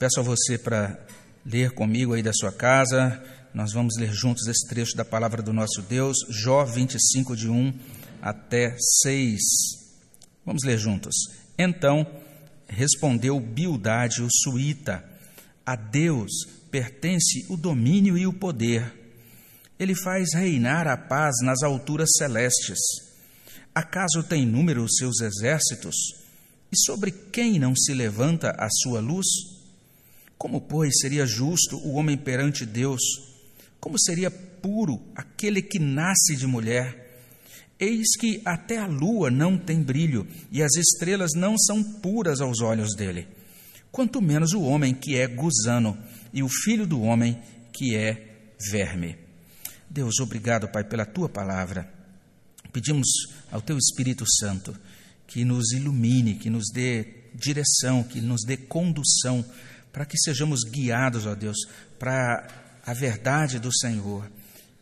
Peço a você para ler comigo aí da sua casa. Nós vamos ler juntos esse trecho da palavra do nosso Deus, Jó 25, de 1 até 6. Vamos ler juntos. Então respondeu Bildade, o suíta: A Deus pertence o domínio e o poder. Ele faz reinar a paz nas alturas celestes. Acaso tem número os seus exércitos? E sobre quem não se levanta a sua luz? Como, pois, seria justo o homem perante Deus? Como seria puro aquele que nasce de mulher? Eis que até a lua não tem brilho, e as estrelas não são puras aos olhos dele. Quanto menos o homem que é gusano, e o filho do homem que é verme. Deus, obrigado, Pai, pela tua palavra. Pedimos ao teu Espírito Santo que nos ilumine, que nos dê direção, que nos dê condução, para que sejamos guiados, ó Deus, para a verdade do Senhor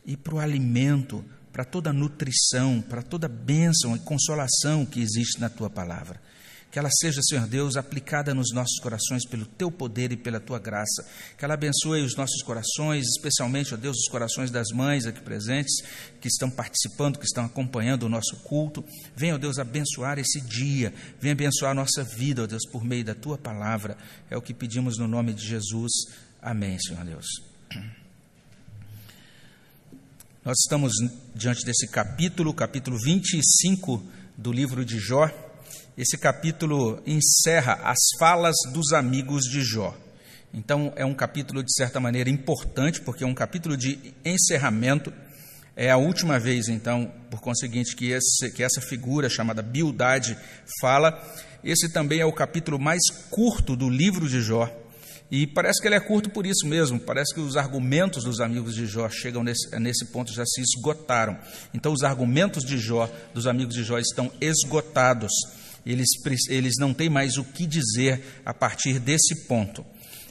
e para o alimento, para toda a nutrição, para toda a bênção e consolação que existe na tua palavra. Que ela seja, Senhor Deus, aplicada nos nossos corações pelo teu poder e pela tua graça. Que ela abençoe os nossos corações, especialmente, ó Deus, os corações das mães aqui presentes, que estão participando, que estão acompanhando o nosso culto. Venha, ó Deus, abençoar esse dia. Venha abençoar a nossa vida, ó Deus, por meio da tua palavra. É o que pedimos no nome de Jesus. Amém, Senhor Deus. Nós estamos diante desse capítulo, capítulo 25 do livro de Jó. Esse capítulo encerra as falas dos amigos de Jó. Então, é um capítulo, de certa maneira, importante, porque é um capítulo de encerramento. É a última vez, então, por conseguinte, que, esse, que essa figura chamada Bildade fala. Esse também é o capítulo mais curto do livro de Jó. E parece que ele é curto por isso mesmo, parece que os argumentos dos amigos de Jó chegam nesse, nesse ponto, já se esgotaram. Então, os argumentos de Jó, dos amigos de Jó, estão esgotados eles, eles não têm mais o que dizer a partir desse ponto.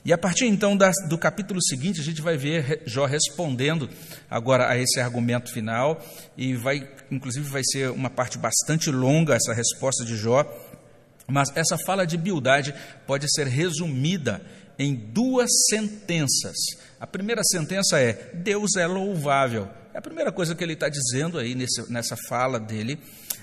E a partir então da, do capítulo seguinte, a gente vai ver Jó respondendo agora a esse argumento final, e vai, inclusive, vai ser uma parte bastante longa essa resposta de Jó, mas essa fala de Bildade pode ser resumida em duas sentenças. A primeira sentença é: Deus é louvável. É a primeira coisa que ele está dizendo aí nesse, nessa fala dele.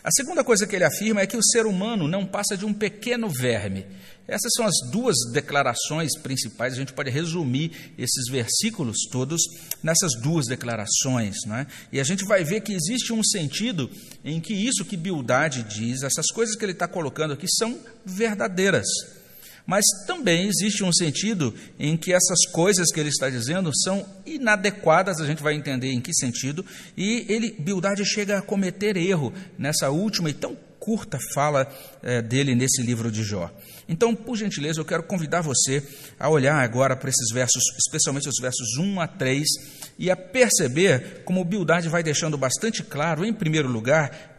A segunda coisa que ele afirma é que o ser humano não passa de um pequeno verme. Essas são as duas declarações principais. A gente pode resumir esses versículos todos nessas duas declarações. Né? E a gente vai ver que existe um sentido em que isso que Bildade diz, essas coisas que ele está colocando aqui, são verdadeiras. Mas também existe um sentido em que essas coisas que ele está dizendo são inadequadas, a gente vai entender em que sentido, e ele, Bildade chega a cometer erro nessa última e tão curta fala é, dele nesse livro de Jó. Então, por gentileza, eu quero convidar você a olhar agora para esses versos, especialmente os versos 1 a 3, e a perceber como Bildade vai deixando bastante claro, em primeiro lugar,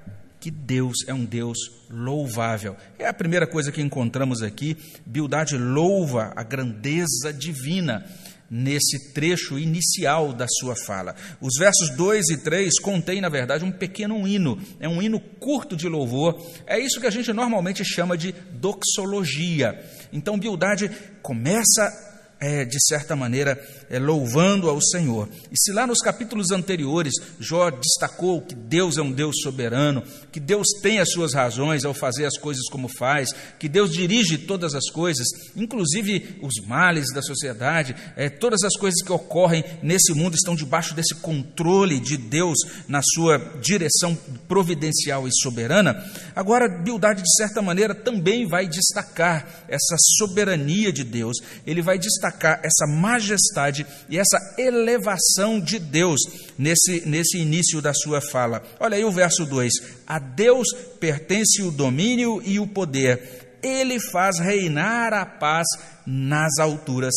que Deus é um Deus louvável. É a primeira coisa que encontramos aqui. Bildade louva a grandeza divina nesse trecho inicial da sua fala. Os versos 2 e 3 contêm, na verdade, um pequeno hino, é um hino curto de louvor. É isso que a gente normalmente chama de doxologia. Então, Bildade começa é, de certa maneira, é, louvando ao Senhor. E se lá nos capítulos anteriores Jó destacou que Deus é um Deus soberano, que Deus tem as suas razões ao fazer as coisas como faz, que Deus dirige todas as coisas, inclusive os males da sociedade, é, todas as coisas que ocorrem nesse mundo estão debaixo desse controle de Deus na sua direção providencial e soberana. Agora, Bildade, de certa maneira, também vai destacar essa soberania de Deus, ele vai destacar destacar essa majestade e essa elevação de Deus nesse, nesse início da sua fala. Olha aí o verso 2: A Deus pertence o domínio e o poder, ele faz reinar a paz nas alturas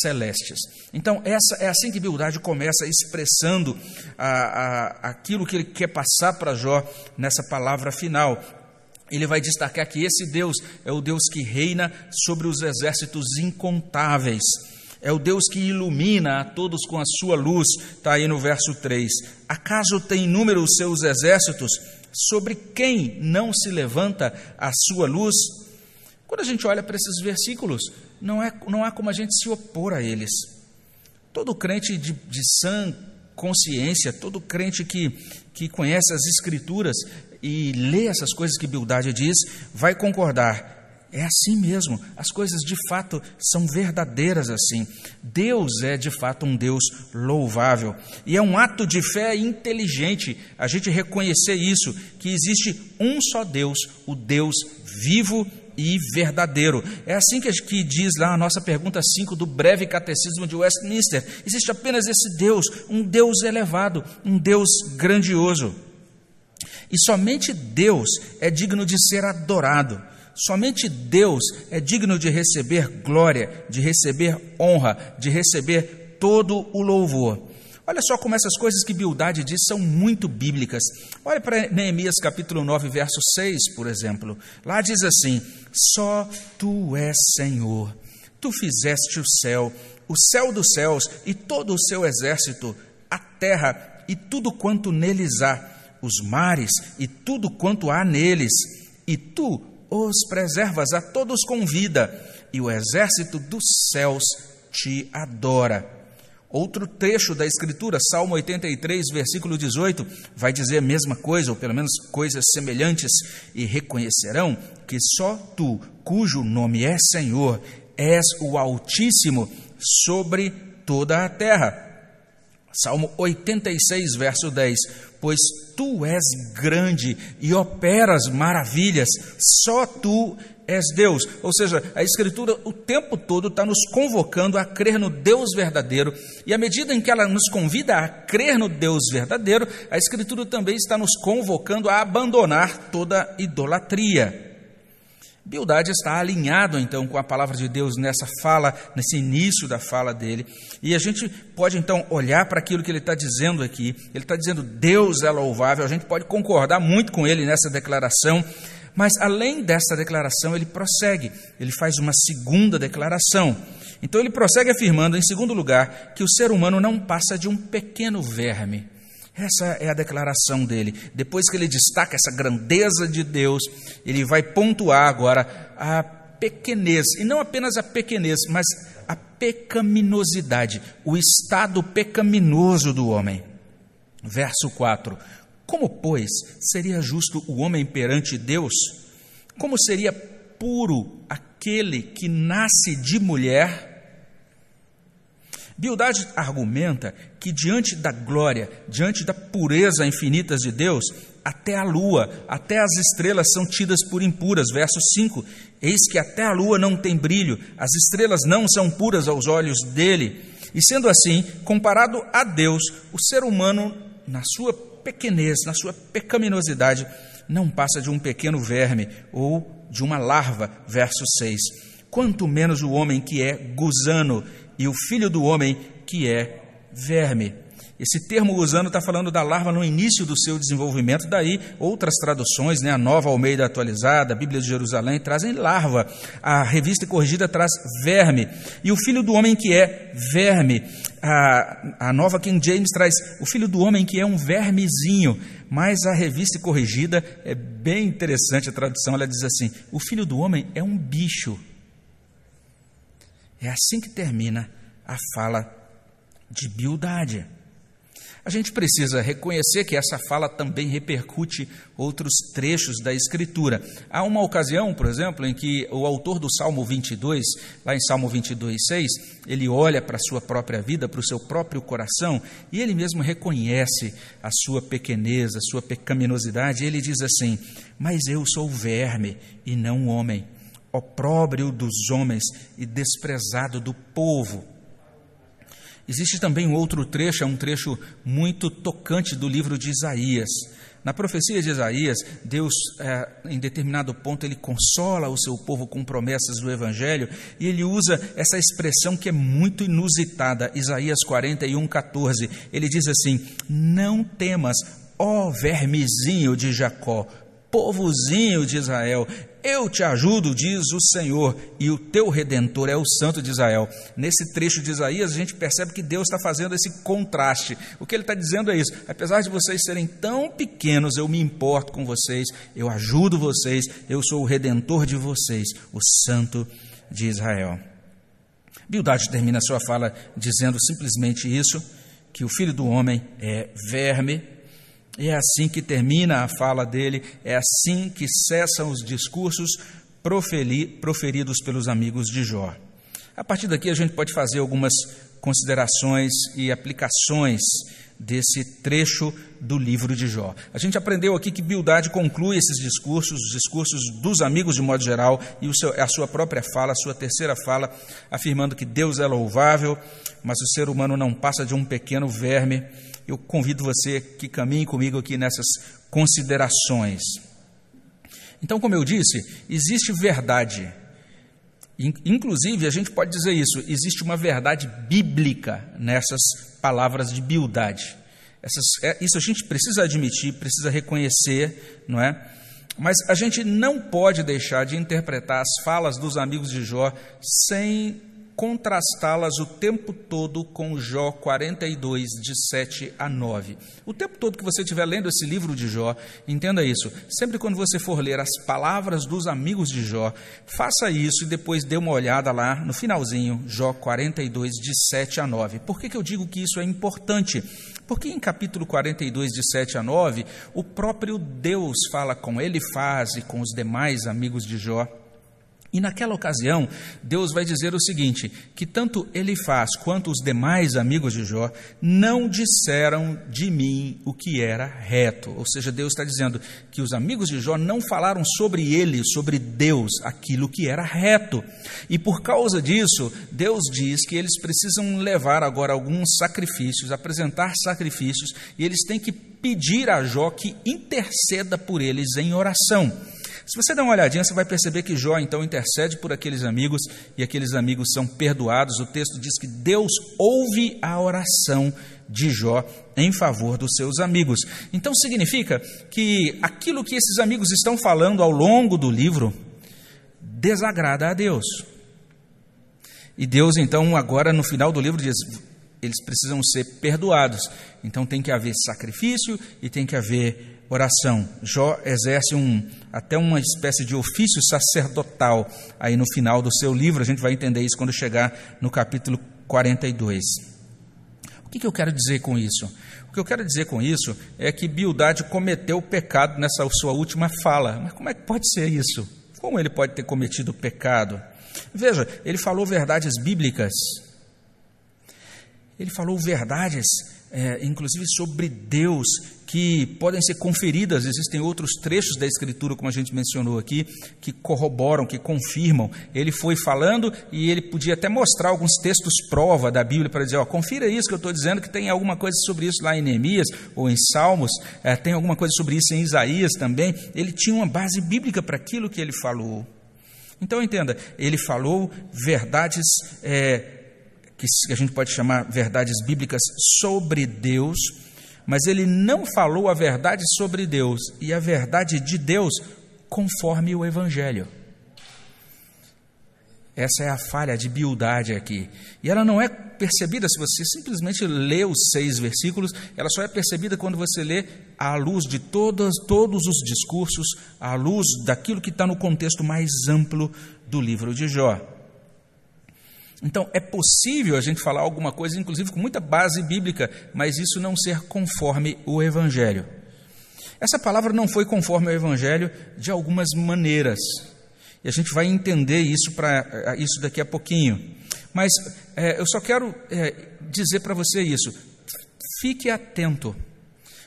celestes. Então, essa é assim que Bildade começa expressando a, a, aquilo que ele quer passar para Jó nessa palavra final ele vai destacar que esse Deus é o Deus que reina sobre os exércitos incontáveis. É o Deus que ilumina a todos com a sua luz, está aí no verso 3. Acaso tem número os seus exércitos? Sobre quem não se levanta a sua luz? Quando a gente olha para esses versículos, não, é, não há como a gente se opor a eles. Todo crente de, de sã consciência, todo crente que, que conhece as Escrituras e lê essas coisas que Bildade diz, vai concordar. É assim mesmo, as coisas de fato são verdadeiras assim. Deus é de fato um Deus louvável. E é um ato de fé inteligente a gente reconhecer isso, que existe um só Deus, o Deus vivo e verdadeiro. É assim que, diz lá a nossa pergunta 5 do breve catecismo de Westminster. Existe apenas esse Deus, um Deus elevado, um Deus grandioso. E somente Deus é digno de ser adorado. Somente Deus é digno de receber glória, de receber honra, de receber todo o louvor. Olha só como essas coisas que Bildade diz são muito bíblicas. Olha para Neemias capítulo 9, verso 6, por exemplo. Lá diz assim: Só tu és Senhor. Tu fizeste o céu, o céu dos céus e todo o seu exército, a terra e tudo quanto neles há, os mares e tudo quanto há neles, e tu os preservas a todos com vida, e o exército dos céus te adora. Outro trecho da Escritura, Salmo 83, versículo 18, vai dizer a mesma coisa, ou pelo menos coisas semelhantes, e reconhecerão que só tu, cujo nome é Senhor, és o Altíssimo sobre toda a terra. Salmo 86, verso 10: Pois tu és grande e operas maravilhas, só tu és Deus. Ou seja, a Escritura o tempo todo está nos convocando a crer no Deus verdadeiro, e à medida em que ela nos convida a crer no Deus verdadeiro, a Escritura também está nos convocando a abandonar toda idolatria. Bildade está alinhado então com a palavra de Deus nessa fala, nesse início da fala dele, e a gente pode então olhar para aquilo que ele está dizendo aqui. Ele está dizendo Deus é louvável, a gente pode concordar muito com ele nessa declaração, mas além dessa declaração, ele prossegue, ele faz uma segunda declaração. Então ele prossegue afirmando, em segundo lugar, que o ser humano não passa de um pequeno verme. Essa é a declaração dele. Depois que ele destaca essa grandeza de Deus, ele vai pontuar agora a pequenez, e não apenas a pequenez, mas a pecaminosidade, o estado pecaminoso do homem. Verso 4: como, pois, seria justo o homem perante Deus? Como seria puro aquele que nasce de mulher? Bildade argumenta que diante da glória, diante da pureza infinita de Deus, até a lua, até as estrelas são tidas por impuras. Verso 5: Eis que até a lua não tem brilho, as estrelas não são puras aos olhos dele. E sendo assim, comparado a Deus, o ser humano, na sua pequenez, na sua pecaminosidade, não passa de um pequeno verme ou de uma larva. Verso 6. Quanto menos o homem que é gusano e o filho do homem que é verme. Esse termo gusano está falando da larva no início do seu desenvolvimento, daí outras traduções, né, a nova Almeida atualizada, a Bíblia de Jerusalém, trazem larva, a revista corrigida traz verme, e o filho do homem que é verme, a, a nova King James traz o filho do homem que é um vermezinho, mas a revista corrigida é bem interessante a tradução, ela diz assim: o filho do homem é um bicho. É assim que termina a fala de Bildade. A gente precisa reconhecer que essa fala também repercute outros trechos da Escritura. Há uma ocasião, por exemplo, em que o autor do Salmo 22, lá em Salmo 22, 6, ele olha para a sua própria vida, para o seu próprio coração, e ele mesmo reconhece a sua pequenez, a sua pecaminosidade, e ele diz assim: Mas eu sou verme e não homem, opróbrio dos homens e desprezado do povo. Existe também um outro trecho, é um trecho muito tocante do livro de Isaías. Na profecia de Isaías, Deus, é, em determinado ponto, ele consola o seu povo com promessas do Evangelho e ele usa essa expressão que é muito inusitada, Isaías 41, 14. Ele diz assim: Não temas, ó vermezinho de Jacó, povozinho de Israel, Eu te ajudo, diz o Senhor, e o teu redentor é o Santo de Israel. Nesse trecho de Isaías, a gente percebe que Deus está fazendo esse contraste. O que ele está dizendo é isso: apesar de vocês serem tão pequenos, eu me importo com vocês, eu ajudo vocês, eu sou o redentor de vocês, o Santo de Israel. Bildade termina sua fala dizendo simplesmente isso: que o filho do homem é verme e é assim que termina a fala dele, é assim que cessam os discursos proferidos pelos amigos de Jó. A partir daqui a gente pode fazer algumas considerações e aplicações desse trecho do livro de Jó. A gente aprendeu aqui que Bildade conclui esses discursos, os discursos dos amigos de modo geral, e seu, a sua própria fala, a sua terceira fala, afirmando que Deus é louvável, mas o ser humano não passa de um pequeno verme eu convido você que caminhe comigo aqui nessas considerações. Então, como eu disse, existe verdade. Inclusive, a gente pode dizer isso: existe uma verdade bíblica nessas palavras de bildade. Essas, é, isso a gente precisa admitir, precisa reconhecer, não é? Mas a gente não pode deixar de interpretar as falas dos amigos de Jó sem contrastá-las o tempo todo com Jó 42, de 7 a 9. O tempo todo que você estiver lendo esse livro de Jó, entenda isso. Sempre quando você for ler as palavras dos amigos de Jó, faça isso e depois dê uma olhada lá no finalzinho, Jó 42, de 7 a 9. Por que, que eu digo que isso é importante? Porque em capítulo 42, de 7 a 9, o próprio Deus fala com ele, faz e com os demais amigos de Jó e naquela ocasião, Deus vai dizer o seguinte: que tanto ele faz quanto os demais amigos de Jó não disseram de mim o que era reto. Ou seja, Deus está dizendo que os amigos de Jó não falaram sobre ele, sobre Deus, aquilo que era reto. E por causa disso, Deus diz que eles precisam levar agora alguns sacrifícios, apresentar sacrifícios, e eles têm que pedir a Jó que interceda por eles em oração. Se você der uma olhadinha, você vai perceber que Jó então intercede por aqueles amigos e aqueles amigos são perdoados. O texto diz que Deus ouve a oração de Jó em favor dos seus amigos. Então significa que aquilo que esses amigos estão falando ao longo do livro desagrada a Deus. E Deus então agora no final do livro diz: eles precisam ser perdoados. Então tem que haver sacrifício e tem que haver oração. Jó exerce um, até uma espécie de ofício sacerdotal aí no final do seu livro. A gente vai entender isso quando chegar no capítulo 42. O que, que eu quero dizer com isso? O que eu quero dizer com isso é que Bildade cometeu pecado nessa sua última fala. Mas como é que pode ser isso? Como ele pode ter cometido pecado? Veja, ele falou verdades bíblicas. Ele falou verdades, é, inclusive sobre Deus, que podem ser conferidas. Existem outros trechos da Escritura, como a gente mencionou aqui, que corroboram, que confirmam. Ele foi falando e ele podia até mostrar alguns textos prova da Bíblia para dizer: ó, confira isso que eu estou dizendo, que tem alguma coisa sobre isso lá em Neemias ou em Salmos, é, tem alguma coisa sobre isso em Isaías também. Ele tinha uma base bíblica para aquilo que ele falou. Então entenda, ele falou verdades. É, que a gente pode chamar verdades bíblicas sobre Deus, mas ele não falou a verdade sobre Deus e a verdade de Deus conforme o Evangelho. Essa é a falha de biudade aqui. E ela não é percebida se você simplesmente lê os seis versículos, ela só é percebida quando você lê à luz de todas, todos os discursos, à luz daquilo que está no contexto mais amplo do livro de Jó. Então, é possível a gente falar alguma coisa, inclusive com muita base bíblica, mas isso não ser conforme o Evangelho. Essa palavra não foi conforme o Evangelho de algumas maneiras. E a gente vai entender isso, para isso daqui a pouquinho. Mas é, eu só quero é, dizer para você isso. Fique atento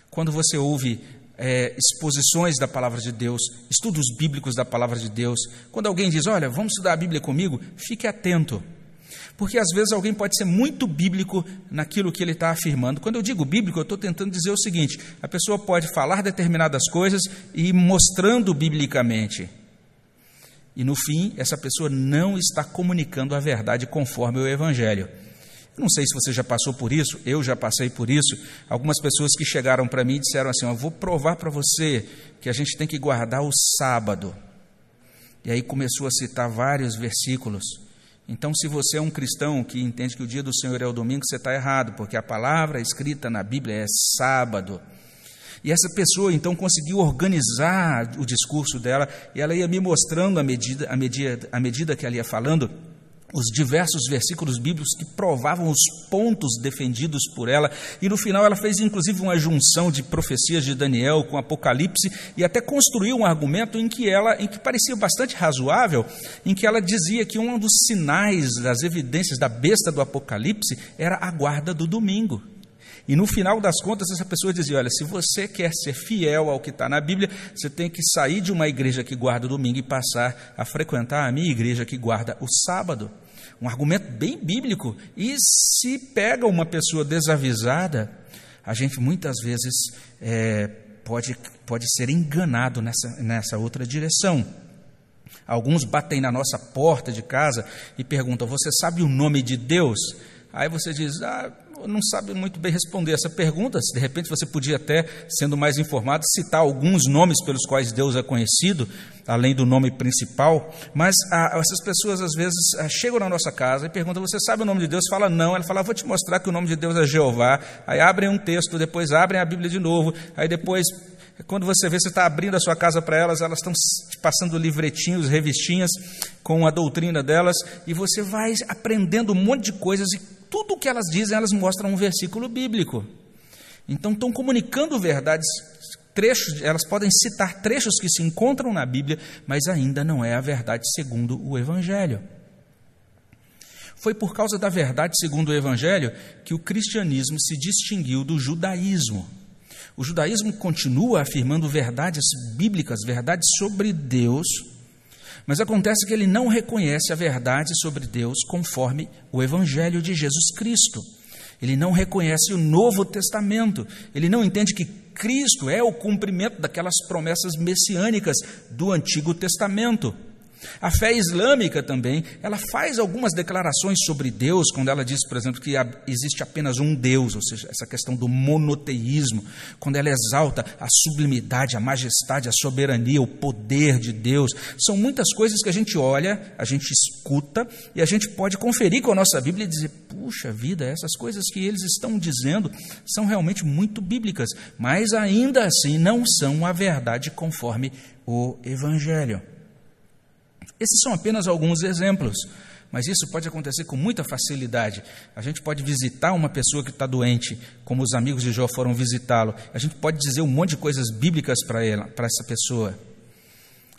quando você ouve é, exposições da palavra de Deus, estudos bíblicos da palavra de Deus. Quando alguém diz, olha, vamos estudar a Bíblia comigo, fique atento. Porque às vezes alguém pode ser muito bíblico naquilo que ele está afirmando. Quando eu digo bíblico, eu estou tentando dizer o seguinte: a pessoa pode falar determinadas coisas e mostrando biblicamente. E no fim, essa pessoa não está comunicando a verdade conforme o Evangelho. não sei se você já passou por isso, eu já passei por isso. Algumas pessoas que chegaram para mim e disseram assim: Eu vou provar para você que a gente tem que guardar o sábado. E aí começou a citar vários versículos. Então, se você é um cristão que entende que o dia do Senhor é o domingo, você está errado, porque a palavra escrita na Bíblia é sábado. E essa pessoa então conseguiu organizar o discurso dela, e ela ia me mostrando à medida, à medida, à medida que ela ia falando os diversos versículos bíblicos que provavam os pontos defendidos por ela, e no final ela fez inclusive uma junção de profecias de Daniel com Apocalipse e até construiu um argumento em que ela, em que parecia bastante razoável, em que ela dizia que um dos sinais das evidências da besta do Apocalipse era a guarda do domingo. E no final das contas, essa pessoa dizia: Olha, se você quer ser fiel ao que está na Bíblia, você tem que sair de uma igreja que guarda o domingo e passar a frequentar a minha igreja que guarda o sábado. Um argumento bem bíblico. E se pega uma pessoa desavisada, a gente muitas vezes é, pode, pode ser enganado nessa, nessa outra direção. Alguns batem na nossa porta de casa e perguntam: Você sabe o nome de Deus? Aí você diz: Ah, não sabe muito bem responder essa pergunta. De repente você podia até, sendo mais informado, citar alguns nomes pelos quais Deus é conhecido, além do nome principal. Mas ah, essas pessoas às vezes ah, chegam na nossa casa e perguntam: Você sabe o nome de Deus? Fala não. Ela fala: Vou te mostrar que o nome de Deus é Jeová. Aí abrem um texto, depois abrem a Bíblia de novo. Aí depois quando você vê, você está abrindo a sua casa para elas, elas estão te passando livretinhos, revistinhas com a doutrina delas, e você vai aprendendo um monte de coisas e tudo o que elas dizem, elas mostram um versículo bíblico. Então, estão comunicando verdades, trechos, elas podem citar trechos que se encontram na Bíblia, mas ainda não é a verdade segundo o Evangelho. Foi por causa da verdade segundo o Evangelho que o cristianismo se distinguiu do judaísmo. O judaísmo continua afirmando verdades bíblicas, verdades sobre Deus, mas acontece que ele não reconhece a verdade sobre Deus conforme o Evangelho de Jesus Cristo. Ele não reconhece o Novo Testamento. Ele não entende que Cristo é o cumprimento daquelas promessas messiânicas do Antigo Testamento. A fé islâmica também, ela faz algumas declarações sobre Deus, quando ela diz, por exemplo, que existe apenas um Deus, ou seja, essa questão do monoteísmo, quando ela exalta a sublimidade, a majestade, a soberania, o poder de Deus. São muitas coisas que a gente olha, a gente escuta e a gente pode conferir com a nossa Bíblia e dizer: puxa vida, essas coisas que eles estão dizendo são realmente muito bíblicas, mas ainda assim não são a verdade conforme o Evangelho. Esses são apenas alguns exemplos, mas isso pode acontecer com muita facilidade. A gente pode visitar uma pessoa que está doente, como os amigos de Jó foram visitá-lo. A gente pode dizer um monte de coisas bíblicas para ela, para essa pessoa.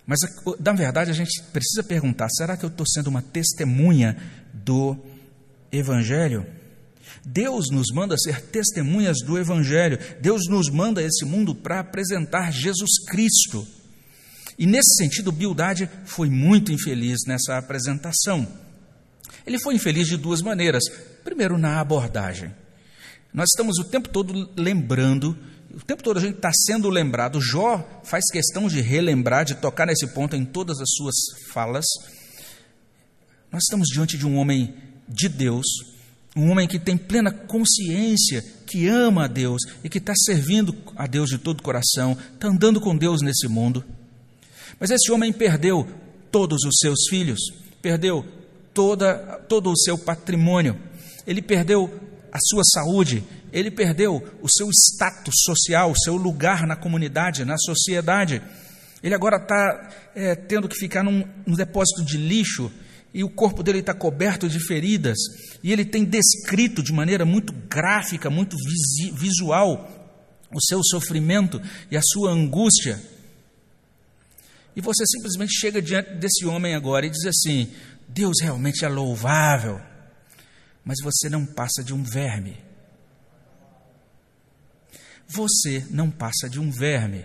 Mas, na verdade, a gente precisa perguntar: será que eu estou sendo uma testemunha do Evangelho? Deus nos manda ser testemunhas do Evangelho. Deus nos manda esse mundo para apresentar Jesus Cristo. E nesse sentido, Bildade foi muito infeliz nessa apresentação. Ele foi infeliz de duas maneiras. Primeiro, na abordagem. Nós estamos o tempo todo lembrando, o tempo todo a gente está sendo lembrado. Jó faz questão de relembrar, de tocar nesse ponto em todas as suas falas. Nós estamos diante de um homem de Deus, um homem que tem plena consciência, que ama a Deus e que está servindo a Deus de todo o coração, está andando com Deus nesse mundo. Mas esse homem perdeu todos os seus filhos, perdeu toda, todo o seu patrimônio, ele perdeu a sua saúde, ele perdeu o seu status social, o seu lugar na comunidade, na sociedade. Ele agora está é, tendo que ficar num, num depósito de lixo e o corpo dele está coberto de feridas, e ele tem descrito de maneira muito gráfica, muito visual, o seu sofrimento e a sua angústia. E você simplesmente chega diante desse homem agora e diz assim: Deus realmente é louvável, mas você não passa de um verme. Você não passa de um verme.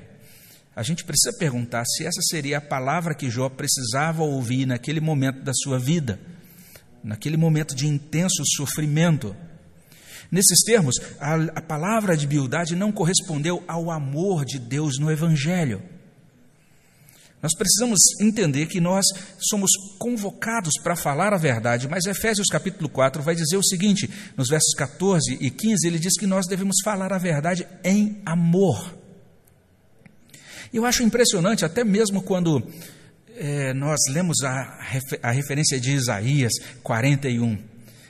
A gente precisa perguntar se essa seria a palavra que Jó precisava ouvir naquele momento da sua vida, naquele momento de intenso sofrimento. Nesses termos, a, a palavra de Bildade não correspondeu ao amor de Deus no Evangelho. Nós precisamos entender que nós somos convocados para falar a verdade, mas Efésios capítulo 4 vai dizer o seguinte, nos versos 14 e 15, ele diz que nós devemos falar a verdade em amor. Eu acho impressionante, até mesmo quando é, nós lemos a, a referência de Isaías 41,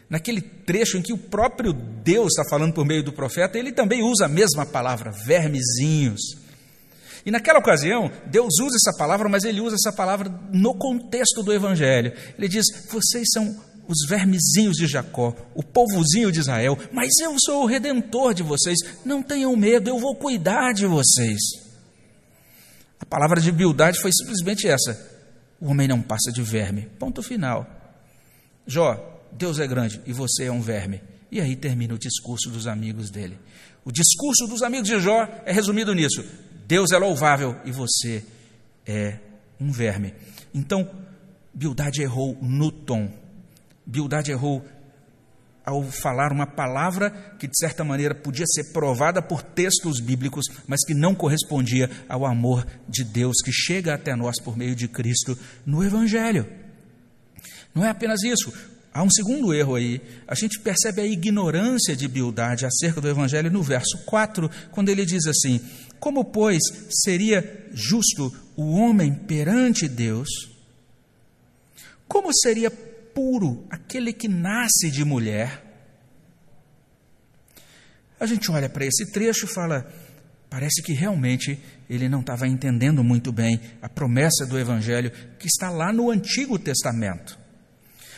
naquele trecho em que o próprio Deus está falando por meio do profeta, ele também usa a mesma palavra, vermezinhos. E naquela ocasião, Deus usa essa palavra, mas ele usa essa palavra no contexto do Evangelho. Ele diz: Vocês são os vermezinhos de Jacó, o povozinho de Israel, mas eu sou o redentor de vocês. Não tenham medo, eu vou cuidar de vocês. A palavra de humildade foi simplesmente essa: o homem não passa de verme. Ponto final. Jó, Deus é grande e você é um verme. E aí termina o discurso dos amigos dele. O discurso dos amigos de Jó é resumido nisso: Deus é louvável e você é um verme. Então, Bildade errou no tom. Bildade errou ao falar uma palavra que, de certa maneira, podia ser provada por textos bíblicos, mas que não correspondia ao amor de Deus que chega até nós por meio de Cristo no Evangelho. Não é apenas isso. Há um segundo erro aí. A gente percebe a ignorância de Bildade acerca do Evangelho no verso 4, quando ele diz assim: Como, pois, seria justo o homem perante Deus? Como seria puro aquele que nasce de mulher? A gente olha para esse trecho e fala: parece que realmente ele não estava entendendo muito bem a promessa do Evangelho que está lá no Antigo Testamento.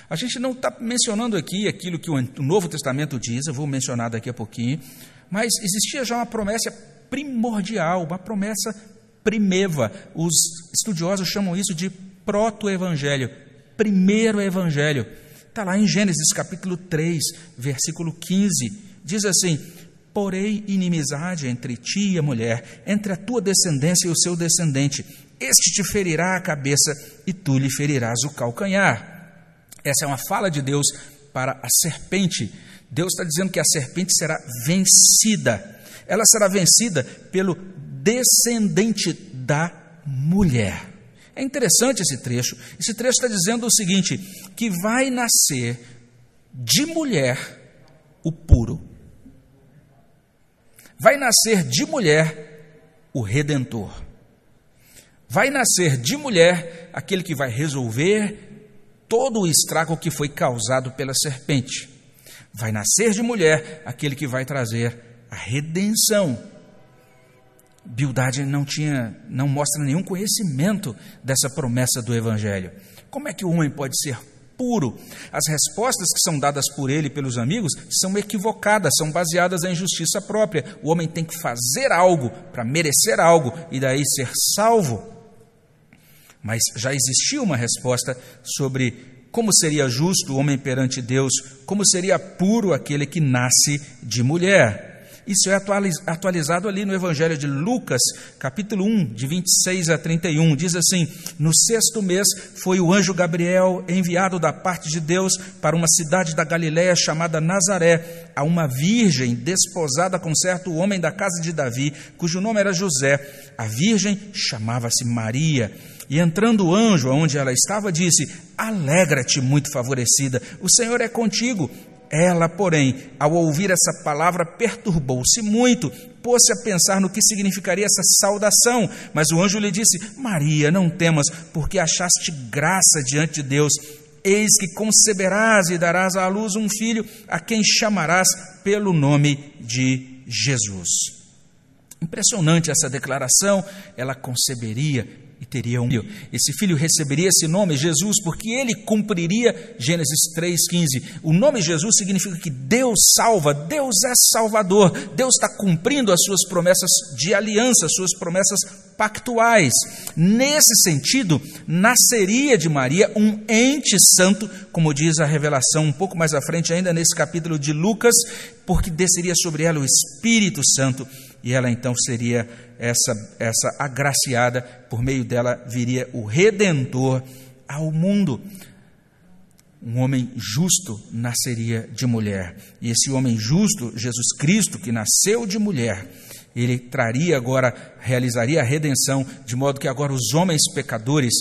A gente não está mencionando aqui aquilo que o Novo Testamento diz, eu vou mencionar daqui a pouquinho, mas existia já uma promessa primordial, uma promessa primeva. Os estudiosos chamam isso de proto-evangelho, primeiro evangelho. Está lá em Gênesis capítulo 3, versículo 15. Diz assim: Porém, inimizade entre ti e a mulher, entre a tua descendência e o seu descendente. Este te ferirá a cabeça e tu lhe ferirás o calcanhar. Essa é uma fala de Deus para a serpente. Deus está dizendo que a serpente será vencida. Ela será vencida pelo descendente da mulher. É interessante esse trecho. Esse trecho está dizendo o seguinte: que vai nascer de mulher o puro. Vai nascer de mulher o redentor. Vai nascer de mulher aquele que vai resolver todo o estrago que foi causado pela serpente. Vai nascer de mulher aquele que vai trazer a redenção. Bildade não tinha, não mostra nenhum conhecimento dessa promessa do evangelho. Como é que o homem pode ser puro? As respostas que são dadas por ele e pelos amigos são equivocadas, são baseadas em justiça própria. O homem tem que fazer algo para merecer algo e daí ser salvo. Mas já existia uma resposta sobre como seria justo o homem perante Deus, como seria puro aquele que nasce de mulher. Isso é atualizado ali no Evangelho de Lucas, capítulo 1, de 26 a 31. Diz assim: No sexto mês foi o anjo Gabriel enviado da parte de Deus para uma cidade da Galiléia chamada Nazaré, a uma virgem desposada com certo homem da casa de Davi, cujo nome era José. A virgem chamava-se Maria. E entrando o anjo aonde ela estava, disse: Alegra-te, muito favorecida, o Senhor é contigo. Ela, porém, ao ouvir essa palavra, perturbou-se muito, pôs-se a pensar no que significaria essa saudação. Mas o anjo lhe disse: Maria, não temas, porque achaste graça diante de Deus. Eis que conceberás e darás à luz um filho, a quem chamarás pelo nome de Jesus. Impressionante essa declaração, ela conceberia e teria um filho. Esse filho receberia esse nome, Jesus, porque ele cumpriria Gênesis 3,15. O nome Jesus significa que Deus salva, Deus é salvador, Deus está cumprindo as suas promessas de aliança, as suas promessas pactuais. Nesse sentido, nasceria de Maria um ente santo, como diz a revelação um pouco mais à frente, ainda nesse capítulo de Lucas, porque desceria sobre ela o Espírito Santo e ela então seria essa, essa agraciada, por meio dela viria o redentor ao mundo. Um homem justo nasceria de mulher, e esse homem justo, Jesus Cristo, que nasceu de mulher, ele traria agora, realizaria a redenção, de modo que agora os homens pecadores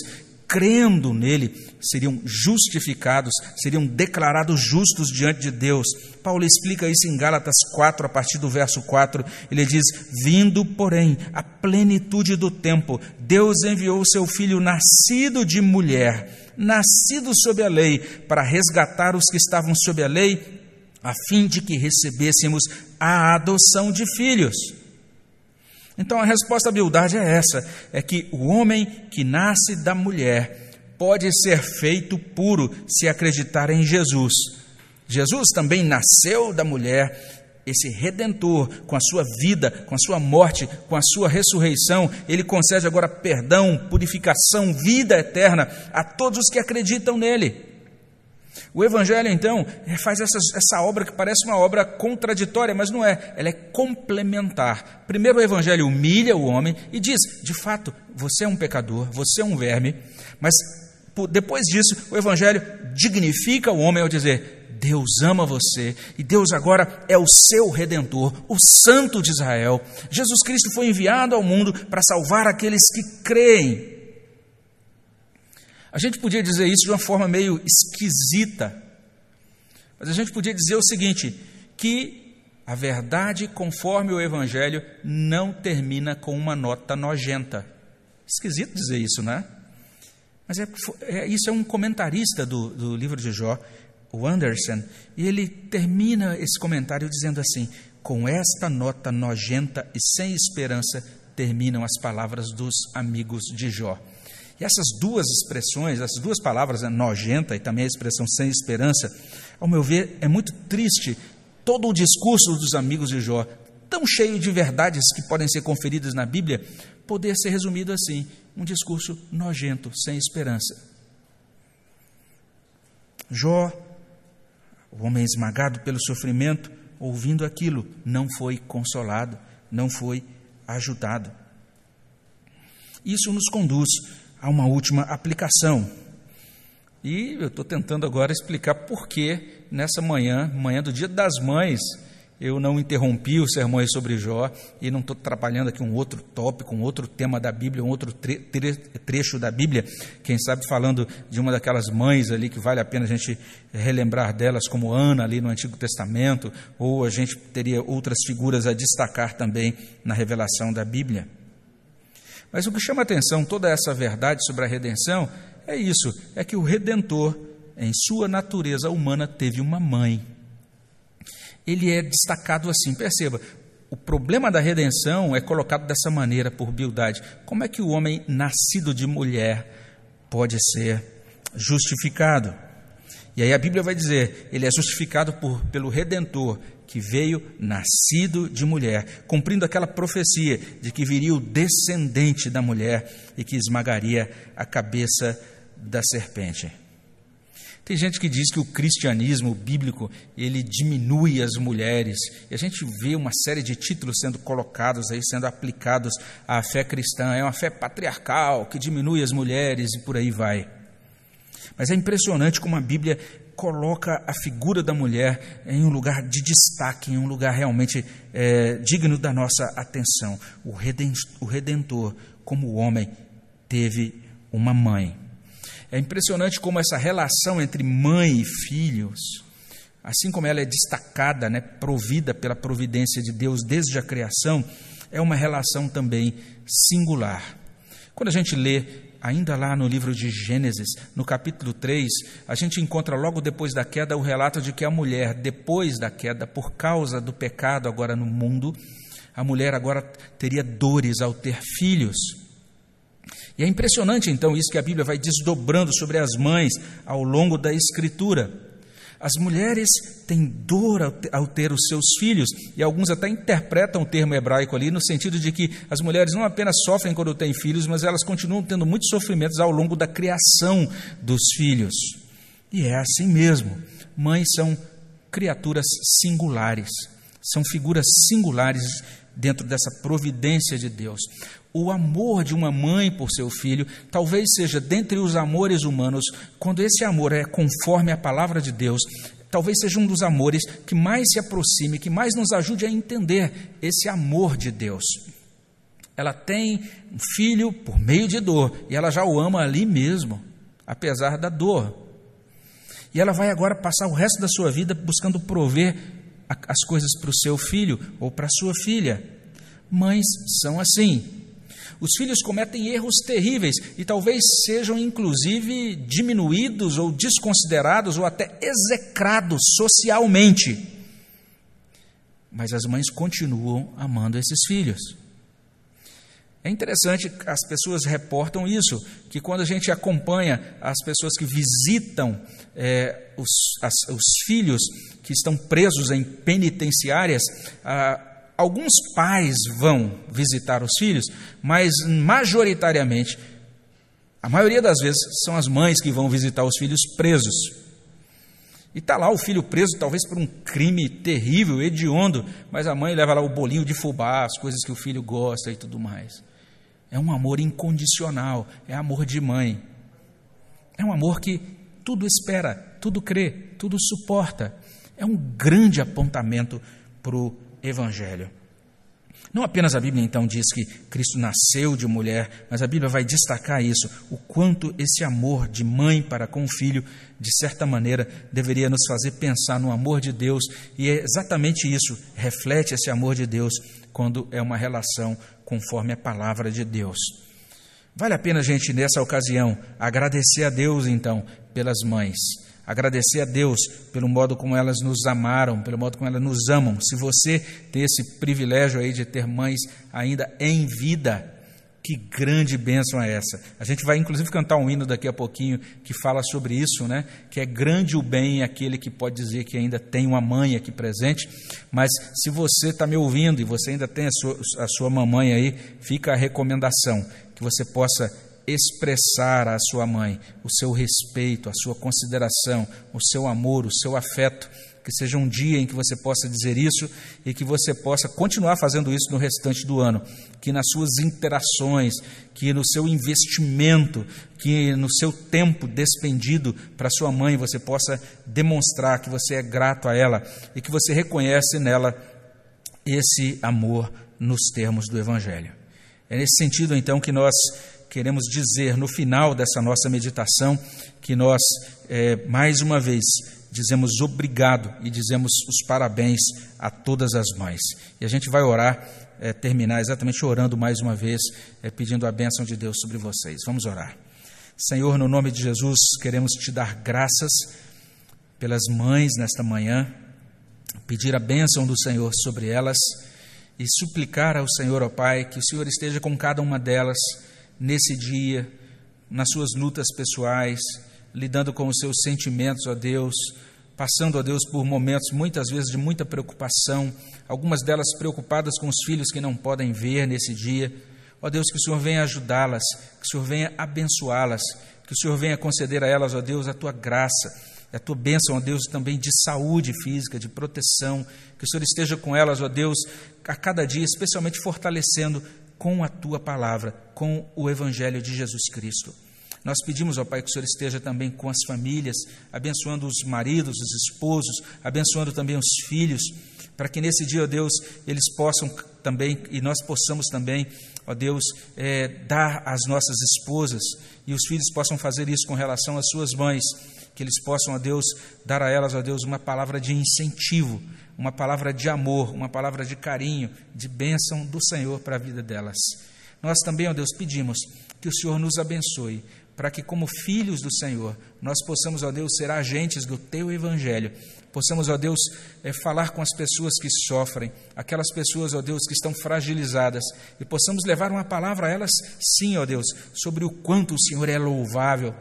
crendo nele, seriam justificados, seriam declarados justos diante de Deus. Paulo explica isso em Gálatas 4, a partir do verso 4. Ele diz: Vindo, porém, a plenitude do tempo, Deus enviou o seu filho nascido de mulher, nascido sob a lei, para resgatar os que estavam sob a lei, a fim de que recebêssemos a adoção de filhos. Então a resposta à humildade é essa: é que o homem que nasce da mulher pode ser feito puro se acreditar em Jesus. Jesus também nasceu da mulher, esse redentor, com a sua vida, com a sua morte, com a sua ressurreição, ele concede agora perdão, purificação, vida eterna a todos os que acreditam nele. O Evangelho, então, faz essa, essa obra que parece uma obra contraditória, mas não é, ela é complementar. Primeiro, o Evangelho humilha o homem e diz: de fato, você é um pecador, você é um verme, mas depois disso, o Evangelho dignifica o homem ao dizer: Deus ama você e Deus agora é o seu redentor, o Santo de Israel. Jesus Cristo foi enviado ao mundo para salvar aqueles que creem. A gente podia dizer isso de uma forma meio esquisita, mas a gente podia dizer o seguinte: que a verdade, conforme o Evangelho, não termina com uma nota nojenta. Esquisito dizer isso, né? Mas é, é, isso é um comentarista do, do livro de Jó, o Anderson, e ele termina esse comentário dizendo assim: com esta nota nojenta e sem esperança terminam as palavras dos amigos de Jó. E essas duas expressões, essas duas palavras, né, nojenta e também a expressão sem esperança, ao meu ver, é muito triste todo o discurso dos amigos de Jó, tão cheio de verdades que podem ser conferidas na Bíblia, poder ser resumido assim: um discurso nojento, sem esperança. Jó, o homem esmagado pelo sofrimento, ouvindo aquilo, não foi consolado, não foi ajudado. Isso nos conduz a uma última aplicação. E eu estou tentando agora explicar por que nessa manhã, manhã do Dia das Mães, eu não interrompi os sermões sobre Jó e não estou trabalhando aqui um outro tópico, um outro tema da Bíblia, um outro tre trecho da Bíblia, quem sabe falando de uma daquelas mães ali que vale a pena a gente relembrar delas, como Ana ali no Antigo Testamento, ou a gente teria outras figuras a destacar também na revelação da Bíblia. Mas o que chama atenção, toda essa verdade sobre a redenção, é isso: é que o Redentor, em sua natureza humana, teve uma mãe. Ele é destacado assim, perceba, o problema da redenção é colocado dessa maneira por Bildade. Como é que o homem nascido de mulher pode ser justificado? E aí a Bíblia vai dizer: ele é justificado por, pelo Redentor, que veio nascido de mulher, cumprindo aquela profecia de que viria o descendente da mulher e que esmagaria a cabeça da serpente. Tem gente que diz que o cristianismo bíblico ele diminui as mulheres. E a gente vê uma série de títulos sendo colocados aí, sendo aplicados à fé cristã. É uma fé patriarcal que diminui as mulheres e por aí vai. Mas é impressionante como a Bíblia coloca a figura da mulher em um lugar de destaque, em um lugar realmente é, digno da nossa atenção. O Redentor, como o homem, teve uma mãe. É impressionante como essa relação entre mãe e filhos, assim como ela é destacada, né, provida pela providência de Deus desde a criação, é uma relação também singular. Quando a gente lê ainda lá no livro de Gênesis, no capítulo 3, a gente encontra logo depois da queda o relato de que a mulher, depois da queda, por causa do pecado agora no mundo, a mulher agora teria dores ao ter filhos. E é impressionante então isso que a Bíblia vai desdobrando sobre as mães ao longo da Escritura. As mulheres têm dor ao ter os seus filhos, e alguns até interpretam o termo hebraico ali no sentido de que as mulheres não apenas sofrem quando têm filhos, mas elas continuam tendo muitos sofrimentos ao longo da criação dos filhos. E é assim mesmo. Mães são criaturas singulares, são figuras singulares dentro dessa providência de Deus. O amor de uma mãe por seu filho talvez seja dentre os amores humanos, quando esse amor é conforme a palavra de Deus, talvez seja um dos amores que mais se aproxime, que mais nos ajude a entender esse amor de Deus. Ela tem um filho por meio de dor e ela já o ama ali mesmo, apesar da dor. E ela vai agora passar o resto da sua vida buscando prover as coisas para o seu filho ou para a sua filha. Mães são assim. Os filhos cometem erros terríveis e talvez sejam inclusive diminuídos ou desconsiderados ou até execrados socialmente. Mas as mães continuam amando esses filhos. É interessante, as pessoas reportam isso, que quando a gente acompanha as pessoas que visitam é, os, as, os, filhos que estão presos em penitenciárias, ah, alguns pais vão visitar os filhos, mas majoritariamente, a maioria das vezes, são as mães que vão visitar os filhos presos. E está lá o filho preso, talvez por um crime terrível, hediondo, mas a mãe leva lá o bolinho de fubá, as coisas que o filho gosta e tudo mais. É um amor incondicional, é amor de mãe. É um amor que tudo espera, tudo crê, tudo suporta. É um grande apontamento para o Evangelho. Não apenas a Bíblia então diz que Cristo nasceu de mulher, mas a Bíblia vai destacar isso, o quanto esse amor de mãe para com o filho, de certa maneira, deveria nos fazer pensar no amor de Deus, e é exatamente isso, reflete esse amor de Deus quando é uma relação conforme a palavra de Deus. Vale a pena a gente, nessa ocasião, agradecer a Deus, então, pelas mães. Agradecer a Deus pelo modo como elas nos amaram, pelo modo como elas nos amam. Se você tem esse privilégio aí de ter mães ainda em vida, que grande bênção é essa? A gente vai inclusive cantar um hino daqui a pouquinho que fala sobre isso, né? Que é grande o bem aquele que pode dizer que ainda tem uma mãe aqui presente. Mas se você está me ouvindo e você ainda tem a sua, a sua mamãe aí, fica a recomendação que você possa expressar à sua mãe o seu respeito, a sua consideração, o seu amor, o seu afeto que seja um dia em que você possa dizer isso e que você possa continuar fazendo isso no restante do ano. Que nas suas interações, que no seu investimento, que no seu tempo despendido para sua mãe, você possa demonstrar que você é grato a ela e que você reconhece nela esse amor nos termos do Evangelho. É nesse sentido, então, que nós queremos dizer no final dessa nossa meditação que nós, é, mais uma vez, dizemos obrigado e dizemos os parabéns a todas as mães. E a gente vai orar, é, terminar exatamente orando mais uma vez, é, pedindo a bênção de Deus sobre vocês. Vamos orar. Senhor, no nome de Jesus, queremos te dar graças pelas mães nesta manhã, pedir a bênção do Senhor sobre elas e suplicar ao Senhor, ó Pai, que o Senhor esteja com cada uma delas nesse dia, nas suas lutas pessoais lidando com os seus sentimentos, ó Deus, passando, ó Deus, por momentos muitas vezes de muita preocupação, algumas delas preocupadas com os filhos que não podem ver nesse dia. Ó Deus, que o Senhor venha ajudá-las, que o Senhor venha abençoá-las, que o Senhor venha conceder a elas, ó Deus, a tua graça, a tua bênção, ó Deus, também de saúde física, de proteção, que o Senhor esteja com elas, ó Deus, a cada dia, especialmente fortalecendo com a tua palavra, com o Evangelho de Jesus Cristo. Nós pedimos ao Pai que o Senhor esteja também com as famílias, abençoando os maridos, os esposos, abençoando também os filhos, para que nesse dia, ó Deus, eles possam também, e nós possamos também, ó Deus, é, dar às nossas esposas, e os filhos possam fazer isso com relação às suas mães, que eles possam, ó Deus, dar a elas, ó Deus, uma palavra de incentivo, uma palavra de amor, uma palavra de carinho, de bênção do Senhor para a vida delas. Nós também, ó Deus, pedimos que o Senhor nos abençoe, para que, como filhos do Senhor, nós possamos, ó Deus, ser agentes do Teu Evangelho, possamos, ó Deus, é, falar com as pessoas que sofrem, aquelas pessoas, ó Deus, que estão fragilizadas, e possamos levar uma palavra a elas, sim, ó Deus, sobre o quanto o Senhor é louvável,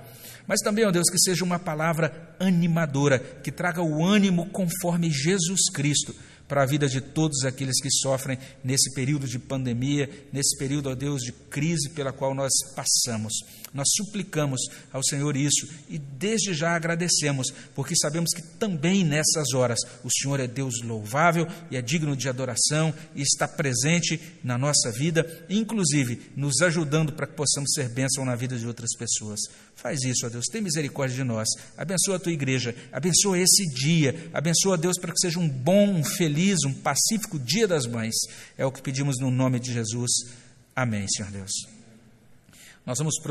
mas também, ó Deus, que seja uma palavra animadora, que traga o ânimo conforme Jesus Cristo para a vida de todos aqueles que sofrem nesse período de pandemia, nesse período, ó Deus, de crise pela qual nós passamos. Nós suplicamos ao Senhor isso e desde já agradecemos, porque sabemos que também nessas horas o Senhor é Deus louvável e é digno de adoração e está presente na nossa vida, inclusive nos ajudando para que possamos ser bênção na vida de outras pessoas. Faz isso, ó Deus, tem misericórdia de nós. Abençoa a tua igreja, abençoa esse dia, abençoa, Deus, para que seja um bom, um feliz, um pacífico dia das mães. É o que pedimos no nome de Jesus. Amém, Senhor Deus. Nós vamos prosseguir.